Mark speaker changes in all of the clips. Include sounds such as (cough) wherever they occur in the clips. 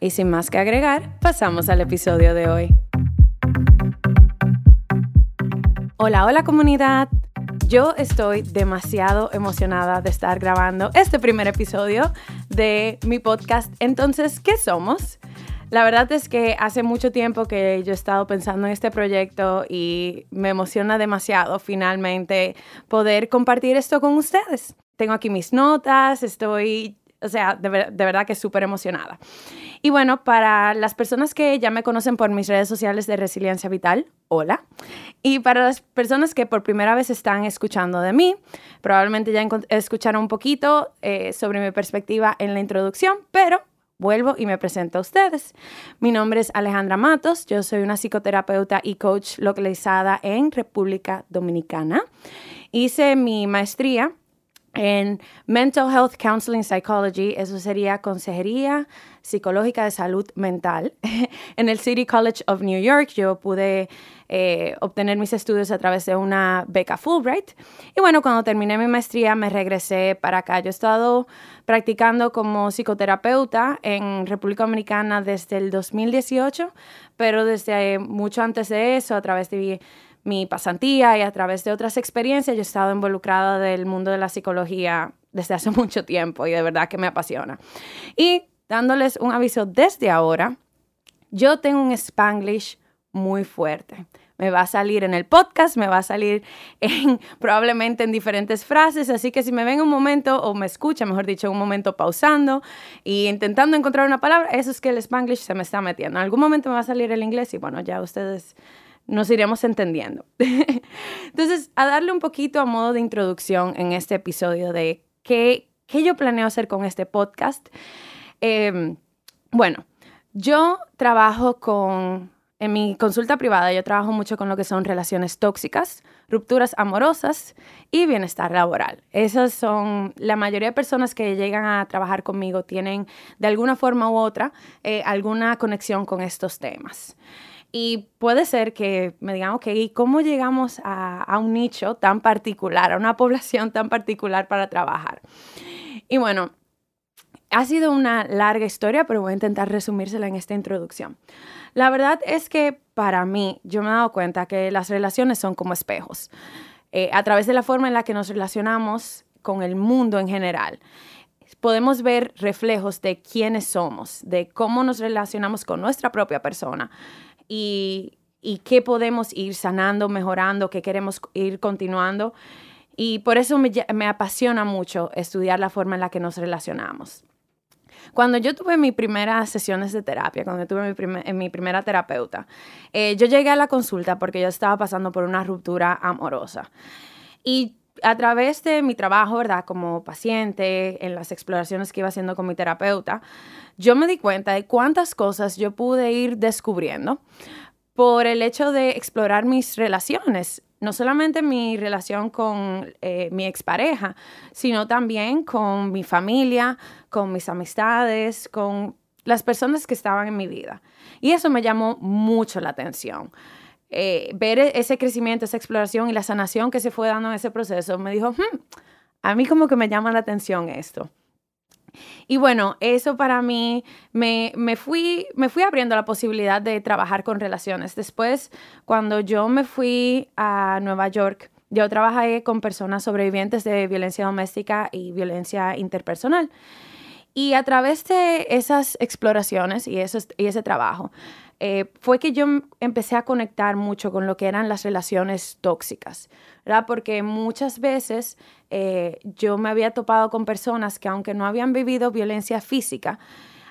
Speaker 1: Y sin más que agregar, pasamos al episodio de hoy. Hola, hola comunidad. Yo estoy demasiado emocionada de estar grabando este primer episodio de mi podcast. Entonces, ¿qué somos? La verdad es que hace mucho tiempo que yo he estado pensando en este proyecto y me emociona demasiado finalmente poder compartir esto con ustedes. Tengo aquí mis notas, estoy o sea, de, verdad que súper emocionada. Y bueno, para las personas que ya me conocen por mis redes sociales de Resiliencia Vital, hola. Y para las personas que por primera vez están escuchando de mí, probablemente ya escucharon un poquito eh, sobre mi perspectiva en la introducción, pero vuelvo y me presento a ustedes. Mi nombre es Alejandra Matos, yo soy una psicoterapeuta y coach localizada en República Dominicana. Hice mi maestría en Mental Health Counseling Psychology, eso sería consejería psicológica de salud mental. (laughs) en el City College of New York yo pude eh, obtener mis estudios a través de una beca Fulbright. Y bueno, cuando terminé mi maestría me regresé para acá. Yo he estado practicando como psicoterapeuta en República Dominicana desde el 2018, pero desde mucho antes de eso, a través de mi pasantía y a través de otras experiencias yo he estado involucrada del mundo de la psicología desde hace (laughs) mucho tiempo y de verdad que me apasiona. Y dándoles un aviso desde ahora, yo tengo un spanglish muy fuerte. Me va a salir en el podcast, me va a salir (laughs) en, probablemente en diferentes frases, así que si me ven un momento o me escucha, mejor dicho, un momento pausando y intentando encontrar una palabra, eso es que el spanglish se me está metiendo. En algún momento me va a salir el inglés y bueno, ya ustedes nos iremos entendiendo. (laughs) Entonces, a darle un poquito a modo de introducción en este episodio de qué, qué yo planeo hacer con este podcast. Em, bueno, yo trabajo con, en mi consulta privada, yo trabajo mucho con lo que son relaciones tóxicas, rupturas amorosas y bienestar laboral. Esas son, la mayoría de personas que llegan a trabajar conmigo tienen de alguna forma u otra eh, alguna conexión con estos temas. Y puede ser que me digan, ok, ¿y cómo llegamos a, un nicho tan particular, a una (laughs) población tan particular para trabajar? Y bueno, ha sido una larga historia, pero voy a intentar resumírsela en esta introducción. La verdad es que para mí, yo me he dado cuenta que las relaciones son como espejos. Eh, a través de la forma en la que nos relacionamos con el mundo en general, podemos ver reflejos de quiénes somos, de cómo nos relacionamos con nuestra propia persona y, qué podemos ir sanando, mejorando, qué queremos ir continuando. Y por eso me, apasiona mucho estudiar la forma en la que nos relacionamos. Cuando yo tuve mis primeras sesiones de terapia, cuando tuve mi, mi primera terapeuta, eh, yo llegué a la consulta porque yo estaba pasando por una ruptura amorosa. Y a través de mi trabajo, ¿verdad? Como paciente, en las exploraciones que iba haciendo con mi terapeuta, yo me di cuenta de cuántas cosas yo pude ir descubriendo por el hecho de explorar mis relaciones, no solamente mi relación con eh, mi expareja, sino también con mi familia, con mis amistades, con las personas que estaban en mi vida. Y eso me llamó mucho la atención. Eh, ver e-, ese crecimiento, esa exploración y la sanación que se fue dando en ese proceso, me dijo, hmm, a mí como que me llama la atención esto. Y bueno, eso para mí me, me, fui, me fui abriendo la posibilidad de trabajar con relaciones. Después, cuando yo me fui a Nueva York, yo trabajé con personas sobrevivientes de violencia doméstica y violencia interpersonal. Y a través de esas exploraciones y, y ese trabajo, eh, fue que yo empecé a conectar mucho con lo que eran las relaciones tóxicas, ¿verdad? Porque muchas veces eh, yo me había topado con personas que aunque no habían vivido violencia física,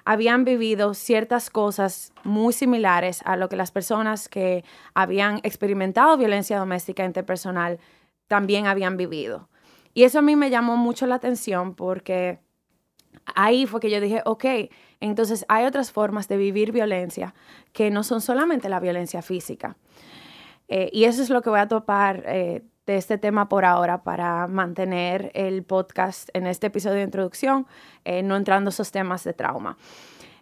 Speaker 1: habían vivido ciertas cosas muy similares a lo que las personas que habían experimentado violencia doméstica interpersonal también habían vivido. Y eso a mí me llamó mucho la atención porque ahí fue que yo dije, ok, entonces hay otras formas de vivir violencia que no son solamente la violencia física. Eh, y eso es lo que voy a topar eh, de este tema por ahora para mantener el podcast en este episodio de introducción, eh, no entrando esos temas de trauma.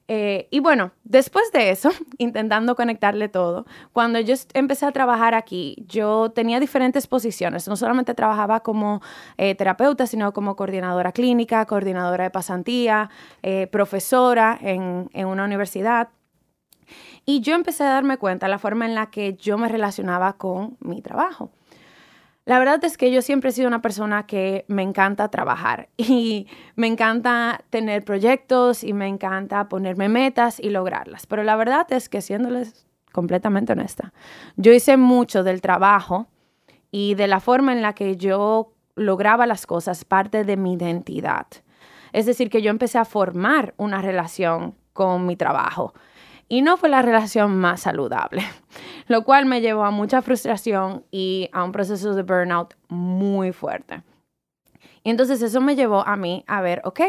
Speaker 1: Eh, y bueno, después de eso, (laughs) intentando conectarle todo, cuando yo empecé a trabajar aquí, yo tenía diferentes posiciones. No solamente trabajaba como eh, terapeuta, sino como coordinadora clínica, coordinadora de pasantía, eh, profesora en, en una universidad. Y yo empecé a darme cuenta de la forma en la que yo me relacionaba con mi trabajo. La verdad es que yo siempre he sido una persona que me encanta trabajar (laughs) y me encanta tener proyectos y me encanta ponerme metas y lograrlas. Pero la verdad es que siéndoles completamente honesta, yo hice mucho del trabajo y de la forma en la que yo lograba las cosas parte de mi identidad. Es decir, que yo empecé a formar una relación con mi trabajo y no fue la relación más saludable, (laughs) lo cual me llevó a mucha frustración y a un proceso de burnout muy fuerte. Y entonces eso me llevó a mí a ver, ok,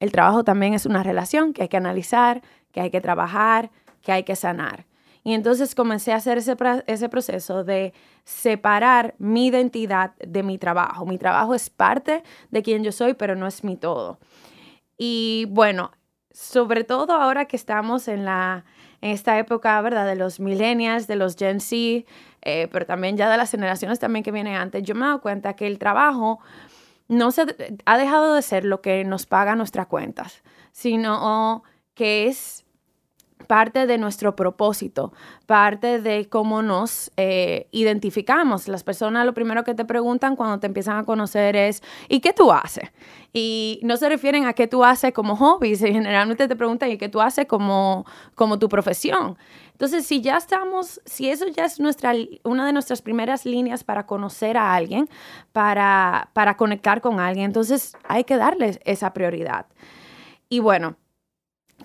Speaker 1: el trabajo también es una relación que hay que analizar, que hay que trabajar, que hay que sanar. Y entonces comencé a hacer ese, proceso de separar mi identidad de mi trabajo. Mi trabajo es parte de quien yo soy, pero no es mi todo. Y bueno, sobre todo ahora que estamos en la en esta época, ¿verdad? De los millennials, de los Gen Z, eh, pero también ya de las generaciones también que vienen antes, yo me he dado cuenta que el trabajo no se ha dejado de ser lo que nos paga nuestras cuentas, sino que es parte de nuestro propósito, parte de cómo nos eh, identificamos. Las personas lo primero que te preguntan cuando te empiezan a conocer es, ¿y qué tú haces? Y no se refieren a qué tú haces como hobby, (laughs) generalmente te preguntan, ¿y qué tú haces como, como tu profesión? Entonces, si ya estamos, si eso ya es nuestra, una de nuestras primeras líneas para conocer a alguien, para, para conectar con alguien, entonces hay que darles esa prioridad. Y bueno,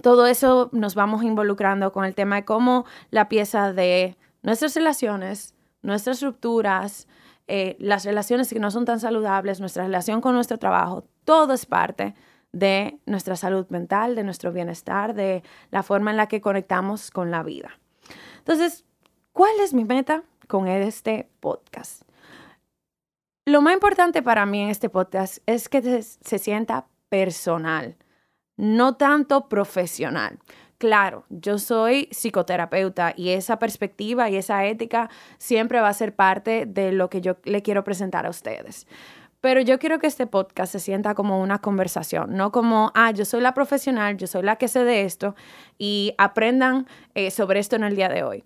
Speaker 1: todo eso nos vamos involucrando con el tema de cómo la pieza de nuestras relaciones, nuestras rupturas, eh, las relaciones que no son tan saludables, nuestra relación con nuestro trabajo, todo es parte de nuestra salud mental, de nuestro bienestar, de la forma en la que conectamos con la vida. Entonces, ¿cuál es mi meta con este podcast? Lo más importante para mí en este podcast es que se sienta personal no tanto profesional. Claro, yo soy psicoterapeuta y esa perspectiva y esa ética siempre va a ser parte de lo que yo le quiero presentar a ustedes. Pero yo quiero que este podcast se sienta como una conversación, no como, ah, yo soy la profesional, yo soy la que sé de esto y aprendan eh, sobre esto en el día de hoy.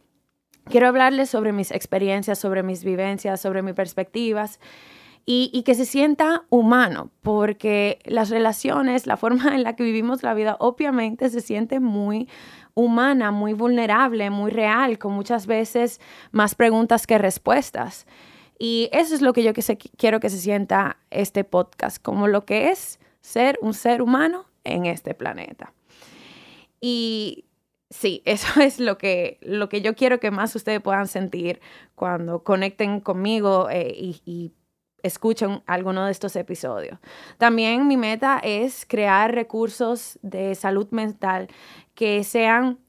Speaker 1: Quiero hablarles sobre mis experiencias, sobre mis vivencias, sobre mis perspectivas y, que se sienta humano, porque las relaciones, la forma en la que vivimos la vida, obviamente se siente muy humana, muy vulnerable, muy real, con muchas veces más preguntas que respuestas. Y eso es lo que yo quiero que se sienta este podcast, como lo que es ser un ser humano en este planeta. Y sí, (laughs) eso es lo que, lo que yo quiero que más ustedes puedan sentir cuando conecten conmigo eh, y, y escuchen alguno de estos episodios. También mi meta es crear recursos de salud mental que sean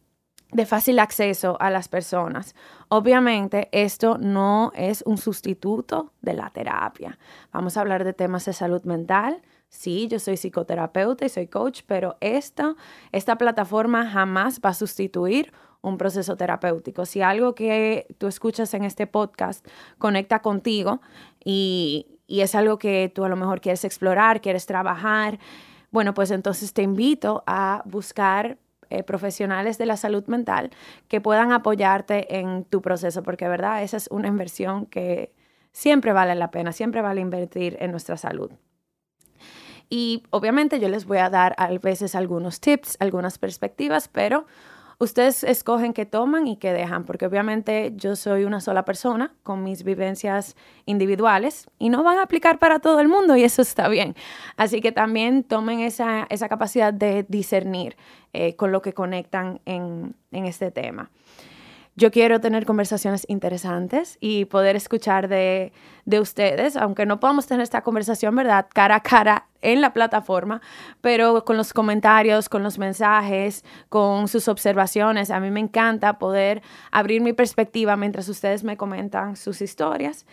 Speaker 1: de fácil acceso a las personas. Obviamente, esto no es un sustituto de la terapia. Vamos a hablar de temas de salud mental. Sí, yo soy psicoterapeuta y soy coach, pero esto, esta plataforma jamás va a sustituir un proceso terapéutico. Si algo que tú escuchas en este podcast conecta contigo y, es algo que tú a lo mejor quieres explorar, quieres trabajar, bueno, pues entonces te invito a buscar eh, profesionales de la salud mental que puedan apoyarte en tu proceso, porque verdad, esa es una inversión que siempre vale la pena, siempre vale invertir en nuestra salud. Y obviamente yo les voy a dar a veces algunos tips, algunas perspectivas, pero ustedes escogen qué toman y qué dejan, porque obviamente yo soy una sola persona con mis vivencias individuales y no van a aplicar para todo el mundo y eso está bien. Así que también tomen esa, capacidad de discernir eh, con lo que conectan en, en este tema. Yo quiero tener conversaciones interesantes y poder escuchar de, ustedes, aunque no podamos tener esta conversación, ¿verdad? Cara a cara en la plataforma, pero con los comentarios, con los mensajes, con sus observaciones. A mí me encanta poder abrir mi perspectiva mientras ustedes me comentan sus historias.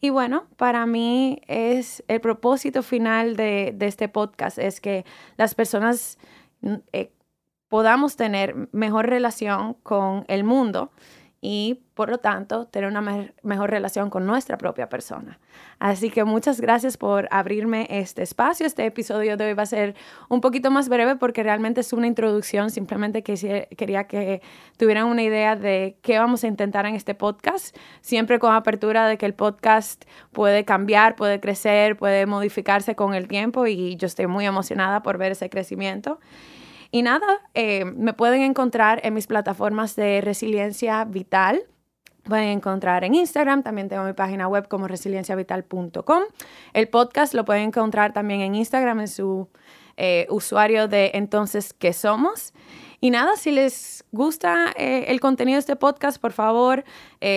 Speaker 1: Y bueno, para mí es el propósito final de, este podcast, es que las personas... Eh, podamos tener mejor relación con el mundo y por lo tanto tener una mejor relación con nuestra propia persona. Así que muchas gracias por abrirme este espacio. Este episodio de hoy va a ser un poquito más breve porque realmente es una introducción. Simplemente quería que tuvieran una idea de qué vamos a intentar en este podcast, siempre con apertura de que el podcast puede cambiar, puede crecer, puede modificarse con el tiempo y yo estoy muy emocionada por ver ese crecimiento. Y nada, eh, me pueden encontrar en mis plataformas de resiliencia vital. Pueden encontrar en Instagram, también tengo mi página web como resilienciavital.com. El podcast lo pueden encontrar también en Instagram en su eh, usuario de Entonces, ¿qué somos? Y nada, si les gusta eh, el contenido de este podcast, por favor,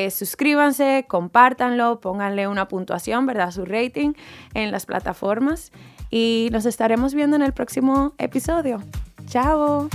Speaker 1: suscríbanse, compártanlo, pónganle una puntuación, ¿verdad? Su rating en las plataformas. Y nos estaremos viendo en el próximo episodio. Chao.